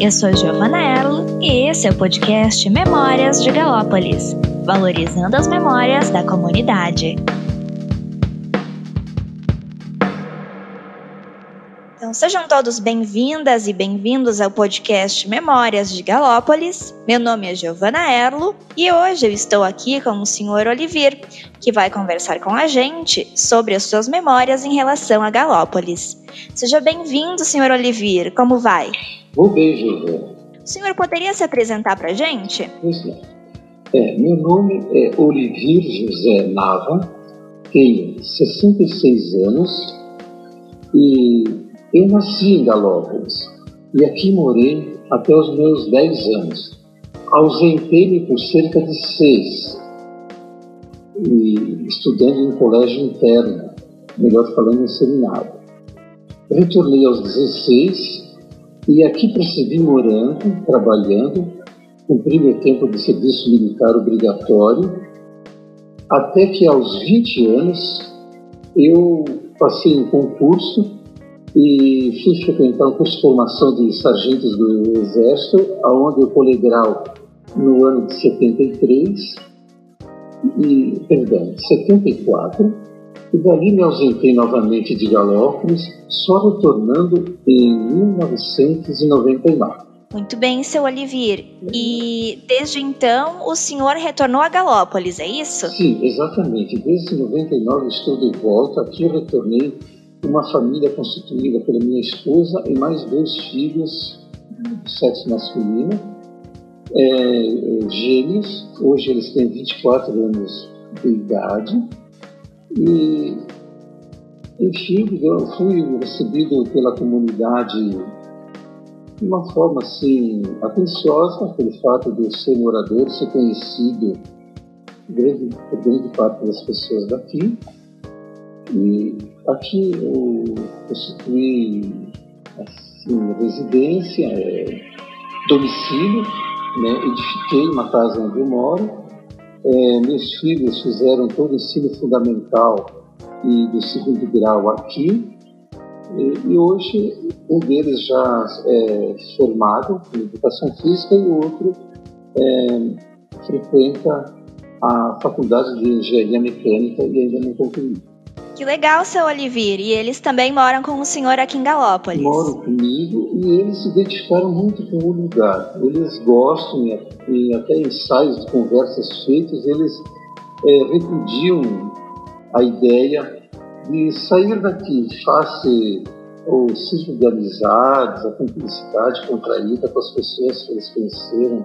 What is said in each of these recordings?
Eu sou Giovana Erlo e esse é o podcast Memórias de Galópolis, valorizando as memórias da comunidade. Então, sejam todos bem-vindas e bem-vindos ao podcast Memórias de Galópolis. Meu nome é Giovana Erlo e hoje eu estou aqui com o Sr. Olivir, que vai conversar com a gente sobre as suas memórias em relação a Galópolis. Seja bem-vindo, Sr. Olivir. Como vai? Vou bem, Giovana. O senhor poderia se apresentar para a gente? Pois não. É, meu nome é Olivir José Nava, tenho 66 anos e eu nasci em Galópolis e aqui morei até os meus 10 anos. Ausentei-me por cerca de seis, e estudando em colégio interno, melhor falando em seminário. Retornei aos 16 e aqui persegui morando, trabalhando, cumprindo o tempo de serviço militar obrigatório, até que aos 20 anos eu passei em concurso e fiz frequentar um curso de formação de sargentos do Exército, aonde eu colei grau no ano de 73, e, perdão, 74, e dali me ausentei novamente de Galópolis, só retornando em 1999. Muito bem, seu Olivir. E desde então o senhor retornou a Galópolis, é isso? Sim, exatamente. Desde 99 estou de volta. Aqui eu retornei uma família constituída pela minha esposa e mais dois filhos do sexo masculino, é gêmeos. Hoje eles têm 24 anos de idade. E, enfim, eu fui recebido pela comunidade de uma forma assim atenciosa, pelo fato de eu ser morador, ser conhecido grande, por grande parte das pessoas daqui. E aqui eu constituí assim, residência, é, domicílio, né? edifiquei uma casa onde eu moro. É, meus filhos fizeram todo o ensino fundamental e do segundo grau aqui. E, e hoje um deles já é formado em educação física e o outro é, frequenta a faculdade de engenharia mecânica e ainda não concluiu. Que legal, seu Olivir. E eles também moram com o senhor aqui em Galópolis. Moram comigo e eles se identificaram muito com o lugar. Eles gostam, e até ensaios de conversas feitas, eles é, repudiam a ideia de sair daqui face o círculo de amizades, a cumplicidade contraída com as pessoas que eles conheceram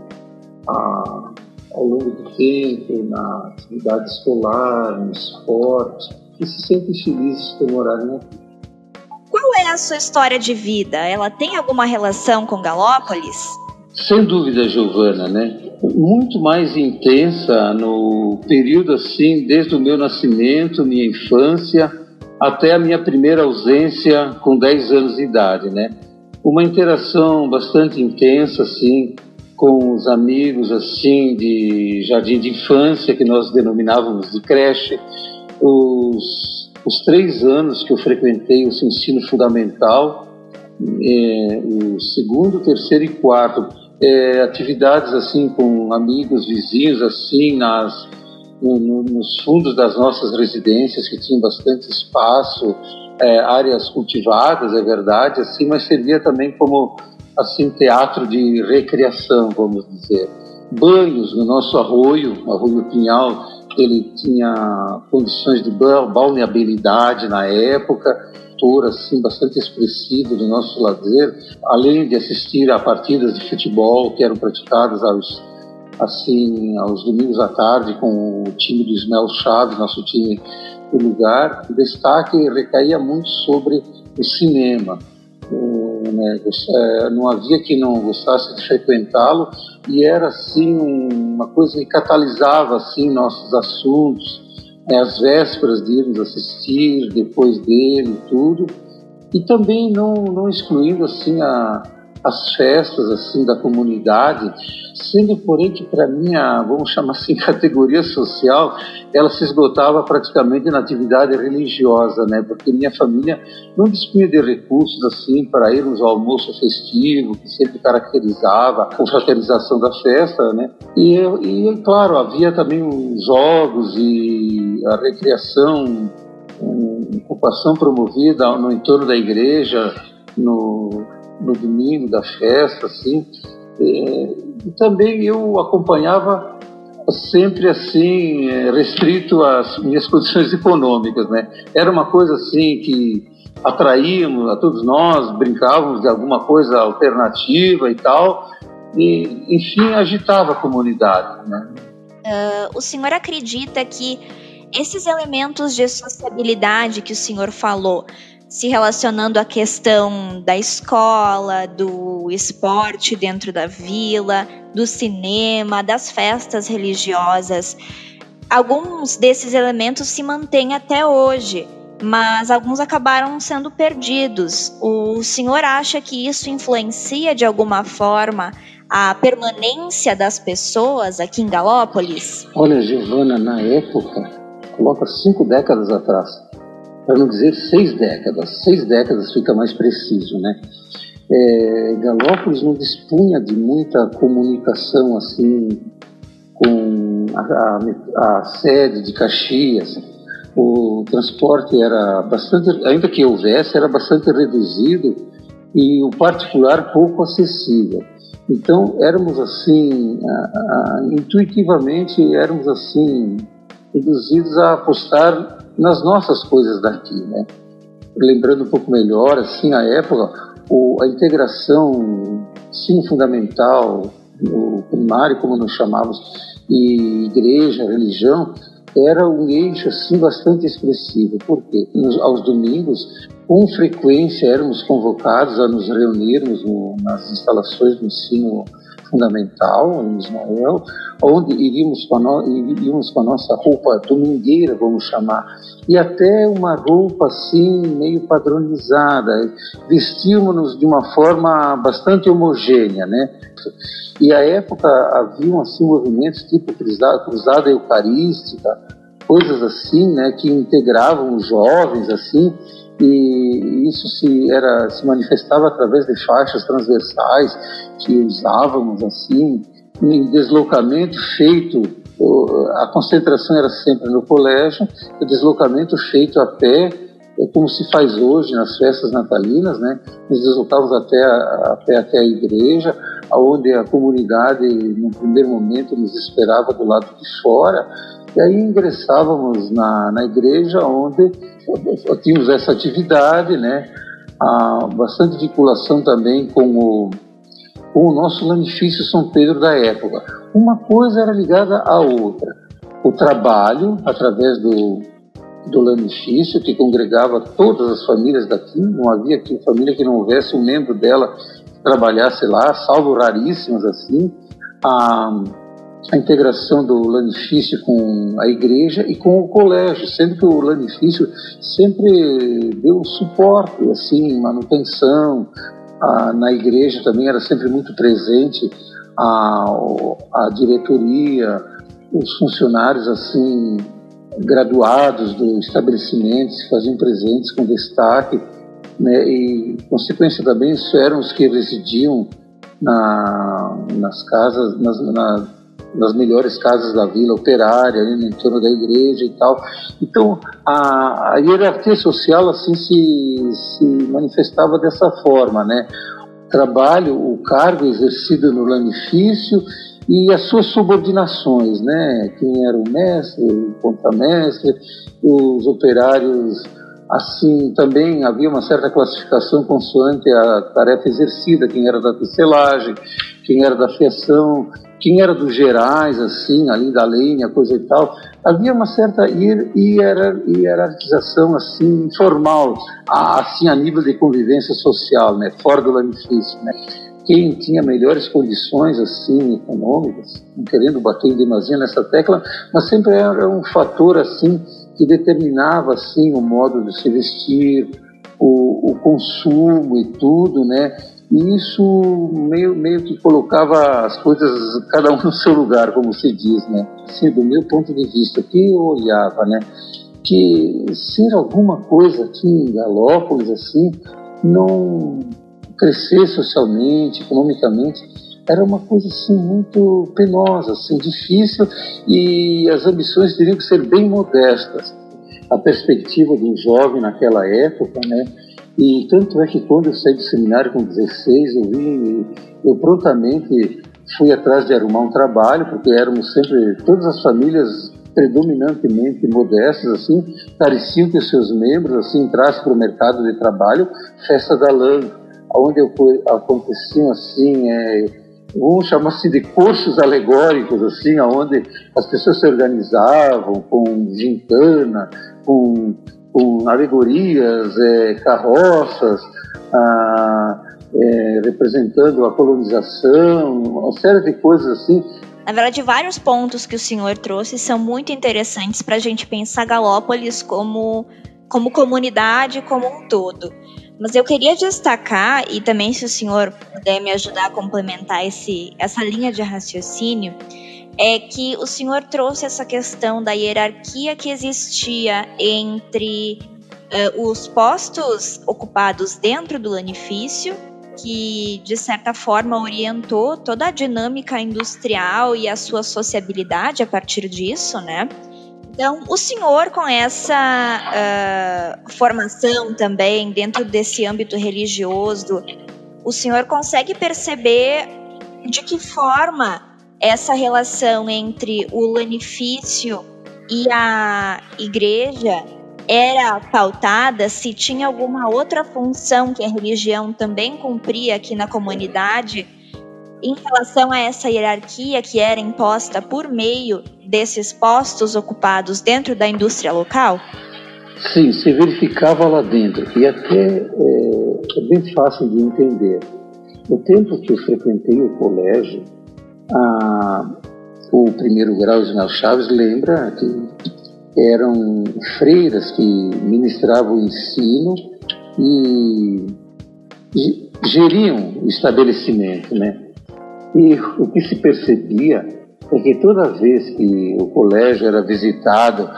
a, ao longo do tempo, na atividade escolar, no esporte e se sentem felizes por morarem aqui. Qual é a sua história de vida? Ela tem alguma relação com Galópolis? Sem dúvida, Giovana, né? Muito mais intensa no período assim, desde o meu nascimento, minha infância, até a minha primeira ausência com 10 anos de idade, né? Uma interação bastante intensa, assim, com os amigos, assim, de jardim de infância, que nós denominávamos de creche, os, os três anos que eu frequentei o ensino fundamental, é, o segundo, terceiro e quarto, é, atividades assim com amigos, vizinhos, assim nas no, no, nos fundos das nossas residências que tinham bastante espaço, é, áreas cultivadas, é verdade, assim, mas servia também como assim teatro de recreação, vamos dizer. Banhos no nosso arroio, arroio Pinhal, ele tinha condições de balneabilidade na época, tour assim bastante expressivo do nosso lazer, além de assistir a partidas de futebol que eram praticadas aos assim aos domingos à tarde com o time do Ismael Chaves, nosso time do lugar. O destaque recaía muito sobre o cinema. O, né, é, não havia quem não gostasse de frequentá-lo e era assim uma coisa que catalisava assim nossos assuntos, né, as vésperas de irmos assistir, depois dele tudo, e também não, não excluindo assim a, as festas assim da comunidade, sendo porém que para minha, vamos chamar assim, categoria social, ela se esgotava praticamente na atividade religiosa, né? Porque minha família não dispunha de recursos assim para irmos ao almoço festivo, que sempre caracterizava a confraternização da festa, né? E, e claro, havia também os jogos e a recreação, ocupação promovida no entorno da igreja, no, no domingo da festa, assim. E, e também eu acompanhava sempre assim restrito às minhas condições econômicas, né? Era uma coisa assim que atraíamos a todos nós, brincávamos de alguma coisa alternativa e tal, e enfim agitava a comunidade, né? Uh, o senhor acredita que esses elementos de sociabilidade que o senhor falou se relacionando à questão da escola, do esporte dentro da vila, do cinema, das festas religiosas. Alguns desses elementos se mantêm até hoje, mas alguns acabaram sendo perdidos. O senhor acha que isso influencia de alguma forma a permanência das pessoas aqui em Galópolis? Olha, Giovana, na época, coloca cinco décadas atrás, para não dizer seis décadas, seis décadas fica mais preciso, né? É, Galópolis não dispunha de muita comunicação assim com a, a, a, sede de Caxias. O transporte era bastante, ainda que houvesse, era bastante reduzido e o particular pouco acessível. Então éramos assim, a, intuitivamente éramos assim induzidos a apostar nas nossas coisas daqui, né? Lembrando um pouco melhor, assim, a época, o, a integração ensino fundamental, o primário, como nós chamávamos, e igreja, religião, era um eixo assim bastante expressivo, porque nos, aos domingos, com frequência, éramos convocados a nos reunirmos no, nas instalações do ensino fundamental em Ismael, onde iríamos com, no, iríamos com a nossa roupa domingueira, vamos chamar, e até uma roupa assim meio padronizada, vestíamos-nos de uma forma bastante homogênea, né? E à época haviam assim movimentos tipo cruzada, cruzada eucarística, coisas assim, né, que integravam os jovens assim, e isso se era se manifestava através de faixas transversais que usávamos assim em deslocamento feito a concentração era sempre no colégio o deslocamento feito a pé é como se faz hoje nas festas natalinas né? Nos deslocávamos até a, a pé até a igreja aonde a comunidade no primeiro momento nos esperava do lado de fora e aí ingressávamos na, na igreja onde tínhamos essa atividade, né? Há bastante vinculação também com o, com o nosso lanifício São Pedro da época. Uma coisa era ligada à outra. O trabalho, através do, do lanifício, que congregava todas as famílias daqui, não havia aqui família que não houvesse um membro dela que trabalhasse lá, salvo raríssimas assim. A, a integração do lanifício com a igreja e com o colégio, sendo que o lanifício sempre deu suporte, assim, manutenção, na igreja também era sempre muito presente a, a diretoria, os funcionários assim graduados do estabelecimento se faziam presentes com destaque, né, e consequência também isso eram os que residiam na, nas casas, nas, na, nas melhores casas da vila operária, ali no entorno da igreja e tal. Então, a, a hierarquia social assim se, se manifestava dessa forma, né? Trabalho, o cargo exercido no lanifício e as suas subordinações, né? Quem era o mestre, o contramestre, os operários Assim, também havia uma certa classificação consoante a tarefa exercida, quem era da tecelagem, quem era da fiação, quem era dos gerais, assim, além da lenha, coisa e tal. Havia uma certa hierarquização, assim, informal, assim, a nível de convivência social, né, fora do lanifício, né. Quem tinha melhores condições, assim, econômicas, não querendo bater em demasia nessa tecla, mas sempre era um fator, assim, que determinava assim o modo de se vestir, o, o consumo e tudo, né? E isso meio, meio que colocava as coisas, cada um no seu lugar, como se diz, né? Assim, do meu ponto de vista, que eu olhava, né? Que ser alguma coisa aqui em Galópolis, assim, não crescer socialmente, economicamente, era uma coisa assim muito penosa, assim, difícil e as ambições teriam que ser bem modestas. A perspectiva de um jovem naquela época, né? E tanto é que quando eu saí do seminário com 16, eu vi, eu prontamente fui atrás de arrumar um trabalho, porque éramos sempre, todas as famílias predominantemente modestas, assim, pareciam que os seus membros, assim, entrassem para o mercado de trabalho, festa da lã, onde aconteciam, assim, é, chamar assim de cursos alegóricos, assim, onde as pessoas se organizavam com gincana, com, com alegorias, é, carroças, ah, é, representando a colonização, uma série de coisas assim. Na verdade, vários pontos que o senhor trouxe são muito interessantes para a gente pensar Galópolis como, como comunidade como um todo. Mas eu queria destacar, e também se o senhor puder me ajudar a complementar esse, essa linha de raciocínio, é que o senhor trouxe essa questão da hierarquia que existia entre uh, os postos ocupados dentro do lanifício, que de certa forma orientou toda a dinâmica industrial e a sua sociabilidade a partir disso, né? Então, o senhor, com essa uh, formação também dentro desse âmbito religioso, o senhor consegue perceber de que forma essa relação entre o lanifício e a igreja era pautada, se tinha alguma outra função que a religião também cumpria aqui na comunidade em relação a essa hierarquia que era imposta por meio desses postos ocupados dentro da indústria local? Sim, se verificava lá dentro e até é, é bem fácil de entender. No tempo que eu frequentei o colégio, a, o primeiro grau Ismael Chaves lembra que eram freiras que ministravam o ensino e geriam o estabelecimento, né? E o que se percebia é que toda vez que o colégio era visitado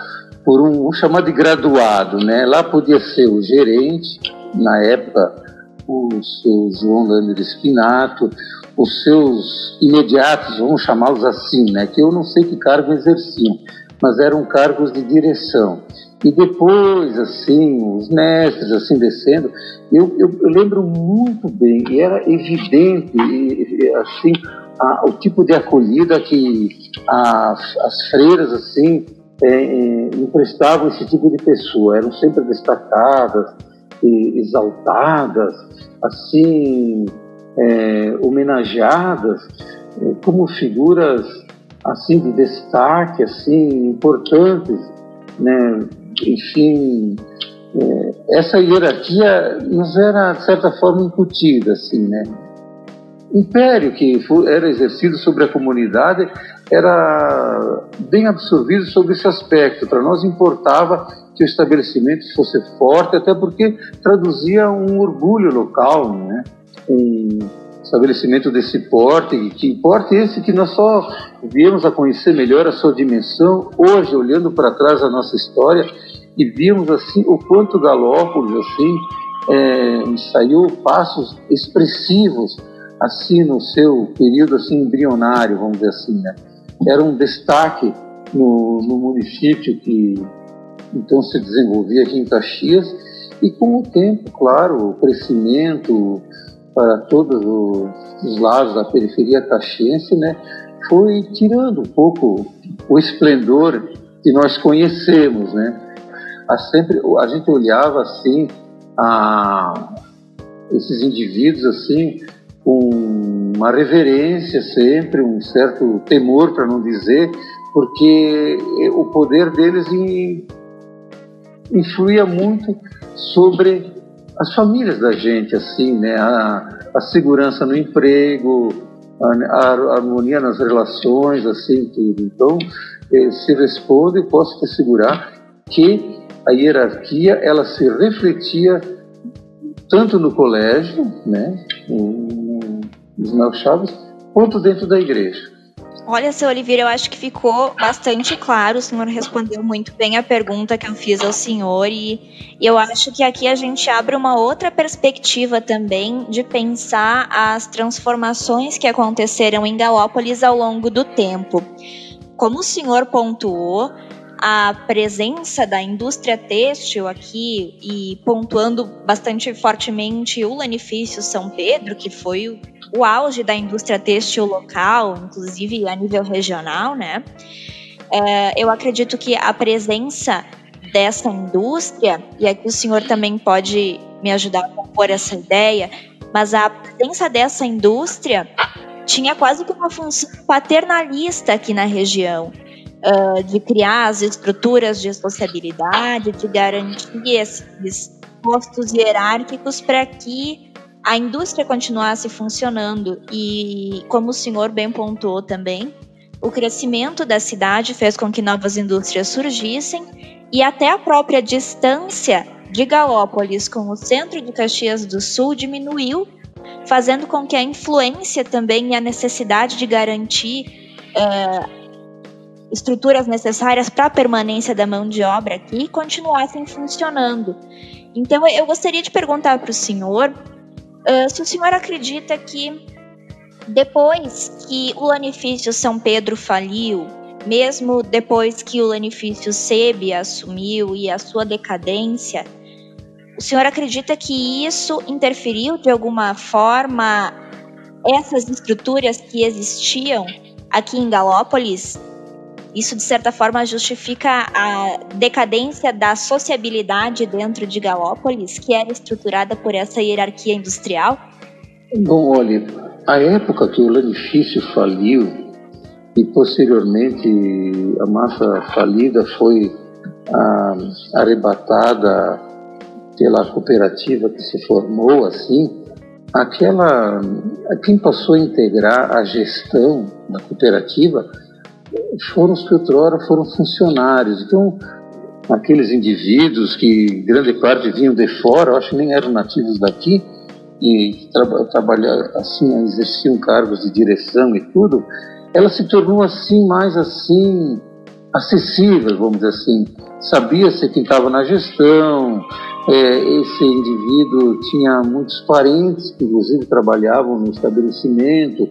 por um, um chamado de graduado, né? Lá podia ser o gerente, na época o seu João Lander Espinato, os seus imediatos, vamos chamá-los assim, né? Que eu não sei que cargo exerciam, mas eram cargos de direção. E depois, assim, os mestres, assim, descendo, eu, eu, eu lembro muito bem, e era evidente, e, assim, a, o tipo de acolhida que as, as freiras, assim, é, é, emprestavam esse tipo de pessoa. Eram sempre destacadas, e exaltadas, assim, é, homenageadas é, como figuras assim de destaque, assim importantes, né? enfim, é, essa hierarquia nos era, de certa forma, incutida, assim, né? império que era exercido sobre a comunidade era bem absorvido sobre esse aspecto. Para nós importava que o estabelecimento fosse forte, até porque traduzia um orgulho local, né? um estabelecimento desse porte, que porte esse que nós só viemos a conhecer melhor a sua dimensão hoje, olhando para trás a nossa história, e vimos assim o quanto Galópolis assim é, ensaiou passos expressivos assim no seu período assim embrionário, vamos dizer assim, né? Era um destaque no, no município que então se desenvolvia aqui em Caxias e com o tempo, claro, o crescimento para todos os lados da periferia caxiense, né, foi tirando um pouco o esplendor que nós conhecemos, né? A sempre a gente olhava assim a esses indivíduos assim com uma reverência sempre, um certo temor para não dizer, porque o poder deles influía muito sobre as famílias da gente, assim, né? A, a segurança no emprego, a, a, harmonia nas relações, assim, tudo. Então, eh, se responde, posso te assegurar que a hierarquia ela se refletia tanto no colégio, né, Ismael Chaves, quanto dentro da igreja. Olha, seu Oliveira, eu acho que ficou bastante claro. O senhor respondeu muito bem a pergunta que eu fiz ao senhor, e eu acho que aqui a gente abre uma outra perspectiva também de pensar as transformações que aconteceram em Galópolis ao longo do tempo. Como o senhor pontuou, a presença da indústria têxtil aqui e pontuando bastante fortemente o Lanifício São Pedro, que foi o auge da indústria têxtil local, inclusive a nível regional, né? É, eu acredito que a presença dessa indústria, e aqui o senhor também pode me ajudar a compor essa ideia, mas a presença dessa indústria tinha quase que uma função paternalista aqui na região. Uh, de criar as estruturas de sociabilidade, de garantir esses postos hierárquicos para que a indústria continuasse funcionando. E, como o senhor bem pontuou também, o crescimento da cidade fez com que novas indústrias surgissem e até a própria distância de Galópolis com o centro de Caxias do Sul diminuiu, fazendo com que a influência também e a necessidade de garantir é, estruturas necessárias para a permanência da mão de obra aqui continuassem funcionando. Então, eu gostaria de perguntar para o senhor Uh, se o senhor acredita que depois que o lanifício São Pedro faliu, mesmo depois que o lanifício Sebe assumiu e a sua decadência, o senhor acredita que isso interferiu de alguma forma essas estruturas que existiam aqui em Galópolis? Isso, de certa forma, justifica a decadência da sociabilidade dentro de Galópolis, que era estruturada por essa hierarquia industrial? Bom, olha, a época que o lanifício faliu e posteriormente a massa falida foi ah, arrebatada pela cooperativa que se formou assim, aquela quem passou a integrar a gestão da cooperativa foram os que outrora foram funcionários. Então, aqueles indivíduos que grande parte vinham de fora, eu acho que nem eram nativos daqui, e tra trabalhar assim, exerciam cargos de direção e tudo, ela se tornou assim mais assim acessível, vamos dizer assim. Sabia-se quem estava na gestão, é, esse indivíduo tinha muitos parentes que inclusive trabalhavam no estabelecimento,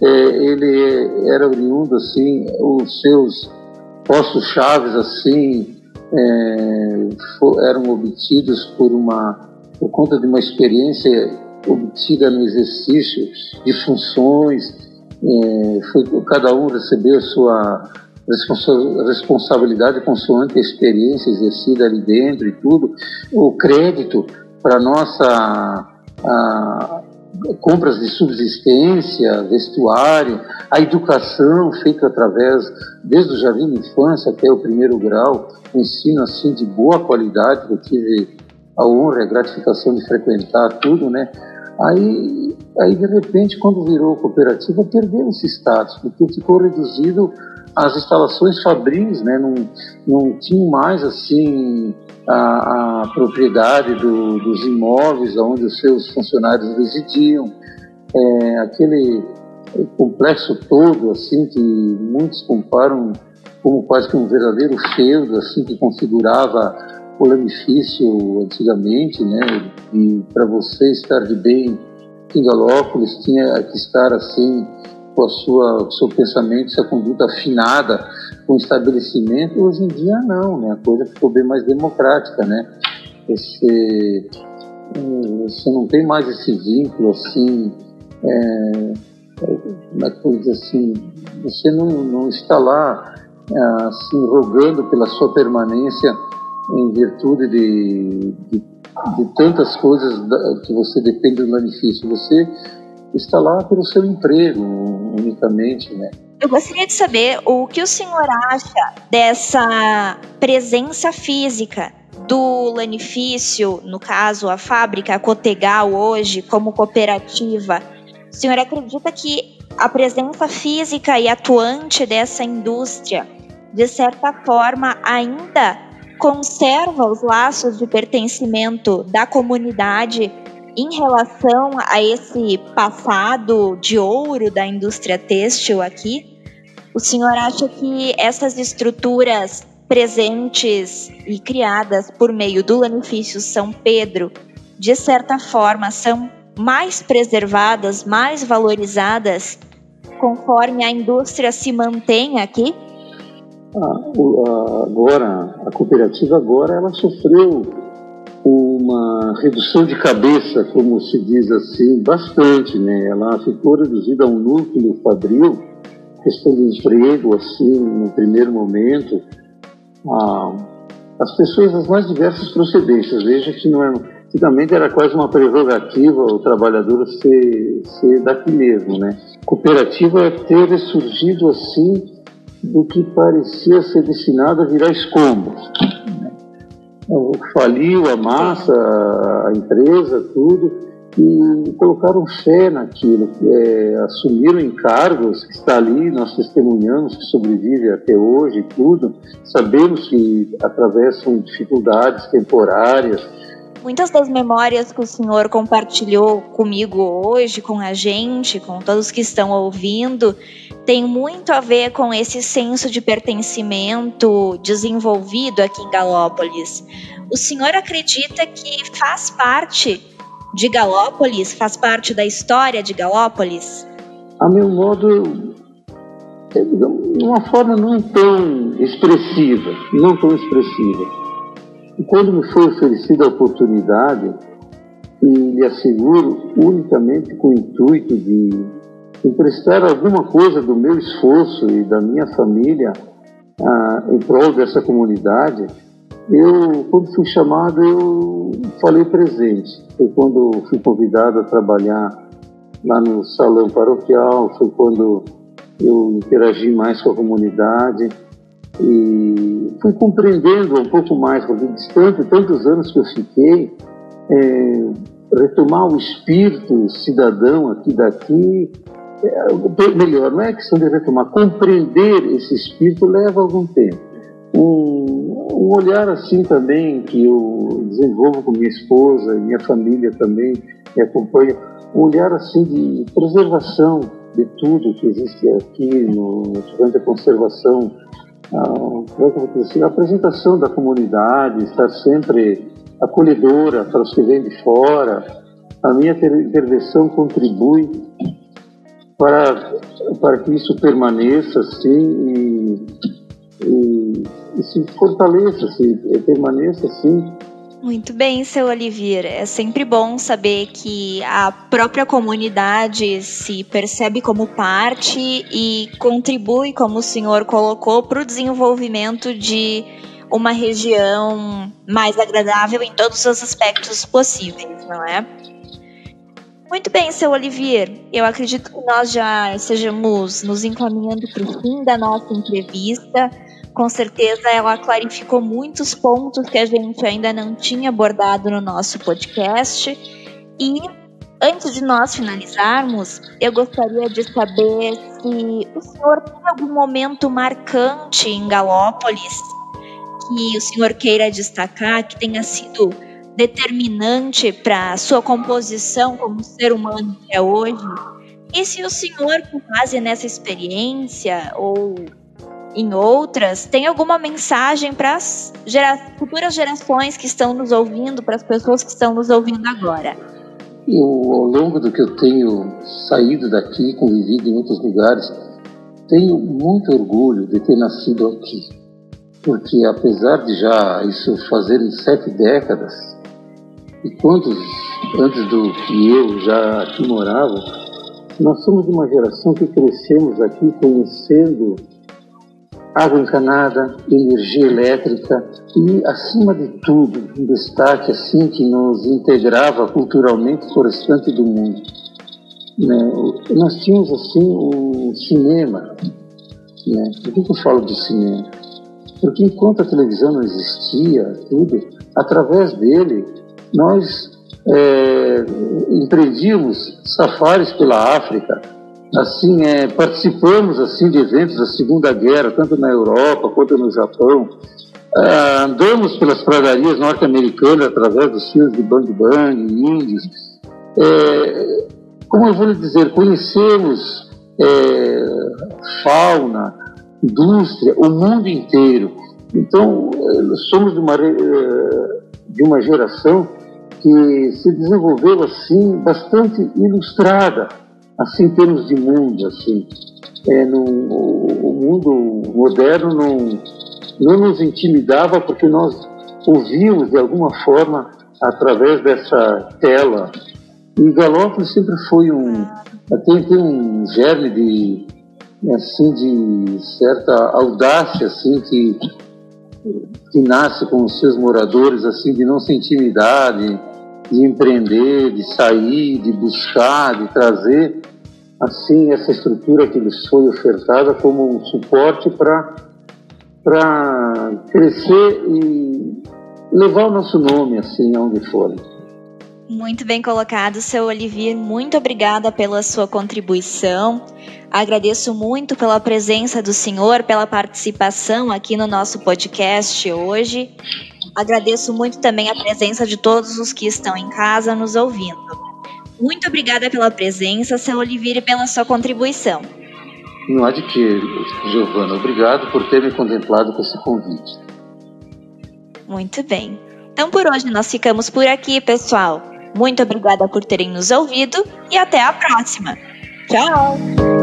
é, ele era oriundo assim, os seus postos chaves assim é, for, eram obtidos por uma por conta de uma experiência obtida no exercício de funções, é, foi cada um recebeu a sua responsabilidade consoante a experiência exercida ali dentro e tudo, o crédito para nossa a, compras de subsistência, vestuário, a educação feita através, desde o jardim de infância até o primeiro grau, um ensino assim de boa qualidade, que eu tive a honra e a gratificação de frequentar tudo, né? Aí, aí de repente, quando virou cooperativa, perdeu esse status, porque ficou reduzido as instalações fabris, né? Não, não tinham mais assim a, a propriedade do, dos imóveis onde os seus funcionários residiam, é, aquele complexo todo assim que muitos comparam como quase que um verdadeiro feudo assim que configurava o lanifício antigamente, né? E para você estar de bem em Galópolis tinha que estar assim com a sua seu pensamento, sua conduta afinada com o estabelecimento, hoje em dia não, né? A coisa ficou bem mais democrática, né? Esse, hum, você não tem mais esse vínculo assim, como é eu dizer assim, você não, não está lá assim rogando pela sua permanência em virtude de, de, de tantas coisas que você depende do benefício. Você está lá pelo seu emprego unicamente, né? Eu gostaria de saber o que o senhor acha dessa presença física do lanifício, no caso a fábrica a Cotegal hoje como cooperativa. O senhor acredita que a presença física e atuante dessa indústria, de certa forma, ainda conserva os laços de pertencimento da comunidade em relação a esse passado de ouro da indústria têxtil aqui, o senhor acha que essas estruturas presentes e criadas por meio do Lanifício São Pedro, de certa forma, são mais preservadas, mais valorizadas, conforme a indústria se mantém aqui? Ah, agora, a cooperativa agora ela sofreu uma redução de cabeça, como se diz assim, bastante, né? Ela ficou reduzida a um núcleo fabril, questão de emprego, assim, no primeiro momento. Ah, as pessoas das mais diversas procedências, veja que não é, antigamente era quase uma prerrogativa o trabalhador ser, ser daqui mesmo, né? Cooperativa é ter ressurgido assim do que parecia ser destinado a virar escombros faliu a massa, a empresa, tudo, e colocaram fé naquilo, é, assumiram encargos que está ali, nós testemunhamos que sobrevive até hoje tudo, sabemos que atravessam dificuldades temporárias, Muitas das memórias que o senhor compartilhou comigo hoje, com a gente, com todos que estão ouvindo, tem muito a ver com esse senso de pertencimento desenvolvido aqui em Galópolis. O senhor acredita que faz parte de Galópolis, faz parte da história de Galópolis? A meu modo, de uma forma não tão expressiva, não tão expressiva e quando me foi oferecida a oportunidade, e lhe asseguro, unicamente com o intuito de emprestar alguma coisa do meu esforço e da minha família ah, em prol dessa comunidade, eu, quando fui chamado, eu falei presente. Foi quando fui convidado a trabalhar lá no salão paroquial, foi quando eu interagi mais com a comunidade e fui compreendendo um pouco mais, distante tantos anos que eu fiquei, é, retomar o espírito cidadão aqui daqui, é, melhor, não é questão de retomar, compreender esse espírito leva algum tempo. Um, um olhar assim também que eu desenvolvo com minha esposa e minha família também me acompanha, um olhar assim de preservação de tudo que existe aqui no, no conservação a, a apresentação da comunidade, estar sempre acolhedora para os que vêm de fora. A minha intervenção contribui para, para que isso permaneça assim e, e, e se fortaleça, se permaneça assim muito bem, seu Olivier. É sempre bom saber que a própria comunidade se percebe como parte e contribui, como o senhor colocou, para o desenvolvimento de uma região mais agradável em todos os aspectos possíveis, não é? Muito bem, seu Olivier. Eu acredito que nós já estejamos nos encaminhando para o fim da nossa entrevista com certeza ela clarificou muitos pontos que a gente ainda não tinha abordado no nosso podcast. E antes de nós finalizarmos, eu gostaria de saber se o senhor tem algum momento marcante em Galópolis que o senhor queira destacar, que tenha sido determinante para a sua composição como ser humano até hoje. E se o senhor, com base nessa experiência ou em outras, tem alguma mensagem para as gera futuras gerações que estão nos ouvindo, para as pessoas que estão nos ouvindo agora? Eu, ao longo do que eu tenho saído daqui, convivido em outros lugares, tenho muito orgulho de ter nascido aqui. Porque apesar de já isso fazerem sete décadas, e quantos antes do que eu já aqui morava, nós somos uma geração que crescemos aqui conhecendo água encanada, energia elétrica e, acima de tudo, um destaque assim que nos integrava culturalmente com o restante do mundo. Né? Nós tínhamos assim um cinema. Né? Por que eu falo do cinema? Porque enquanto a televisão não existia, tudo, através dele nós é, empreendíamos safaris pela África, assim é, participamos assim de eventos da Segunda Guerra, tanto na Europa quanto no Japão. Ah, andamos pelas pradarias norte-americanas através dos filmes de Bang Bang, índios. é, como eu vou lhe dizer, conhecemos é, fauna, indústria, o mundo inteiro. Então, é, somos de uma, é, de uma geração que se desenvolveu assim bastante ilustrada, assim em termos de mundo, assim. É, no, o mundo moderno não, não nos intimidava porque nós ouvíamos de alguma forma através dessa tela. E Galópolis sempre foi um tem, tem um germe de assim de certa audácia assim que que nasce com os seus moradores assim de não se intimidar, de, de empreender, de sair, de buscar, de trazer assim essa estrutura que lhes foi ofertada como um suporte para para crescer e levar o nosso nome assim aonde for. Muito bem colocado, seu Olivier. Muito obrigada pela sua contribuição. Agradeço muito pela presença do senhor, pela participação aqui no nosso podcast hoje. Agradeço muito também a presença de todos os que estão em casa nos ouvindo. Muito obrigada pela presença, seu Olivier, e pela sua contribuição. Não há de que, Giovana. Obrigado por ter me contemplado com esse convite. Muito bem. Então por hoje nós ficamos por aqui, pessoal. Muito obrigada por terem nos ouvido e até a próxima. Tchau!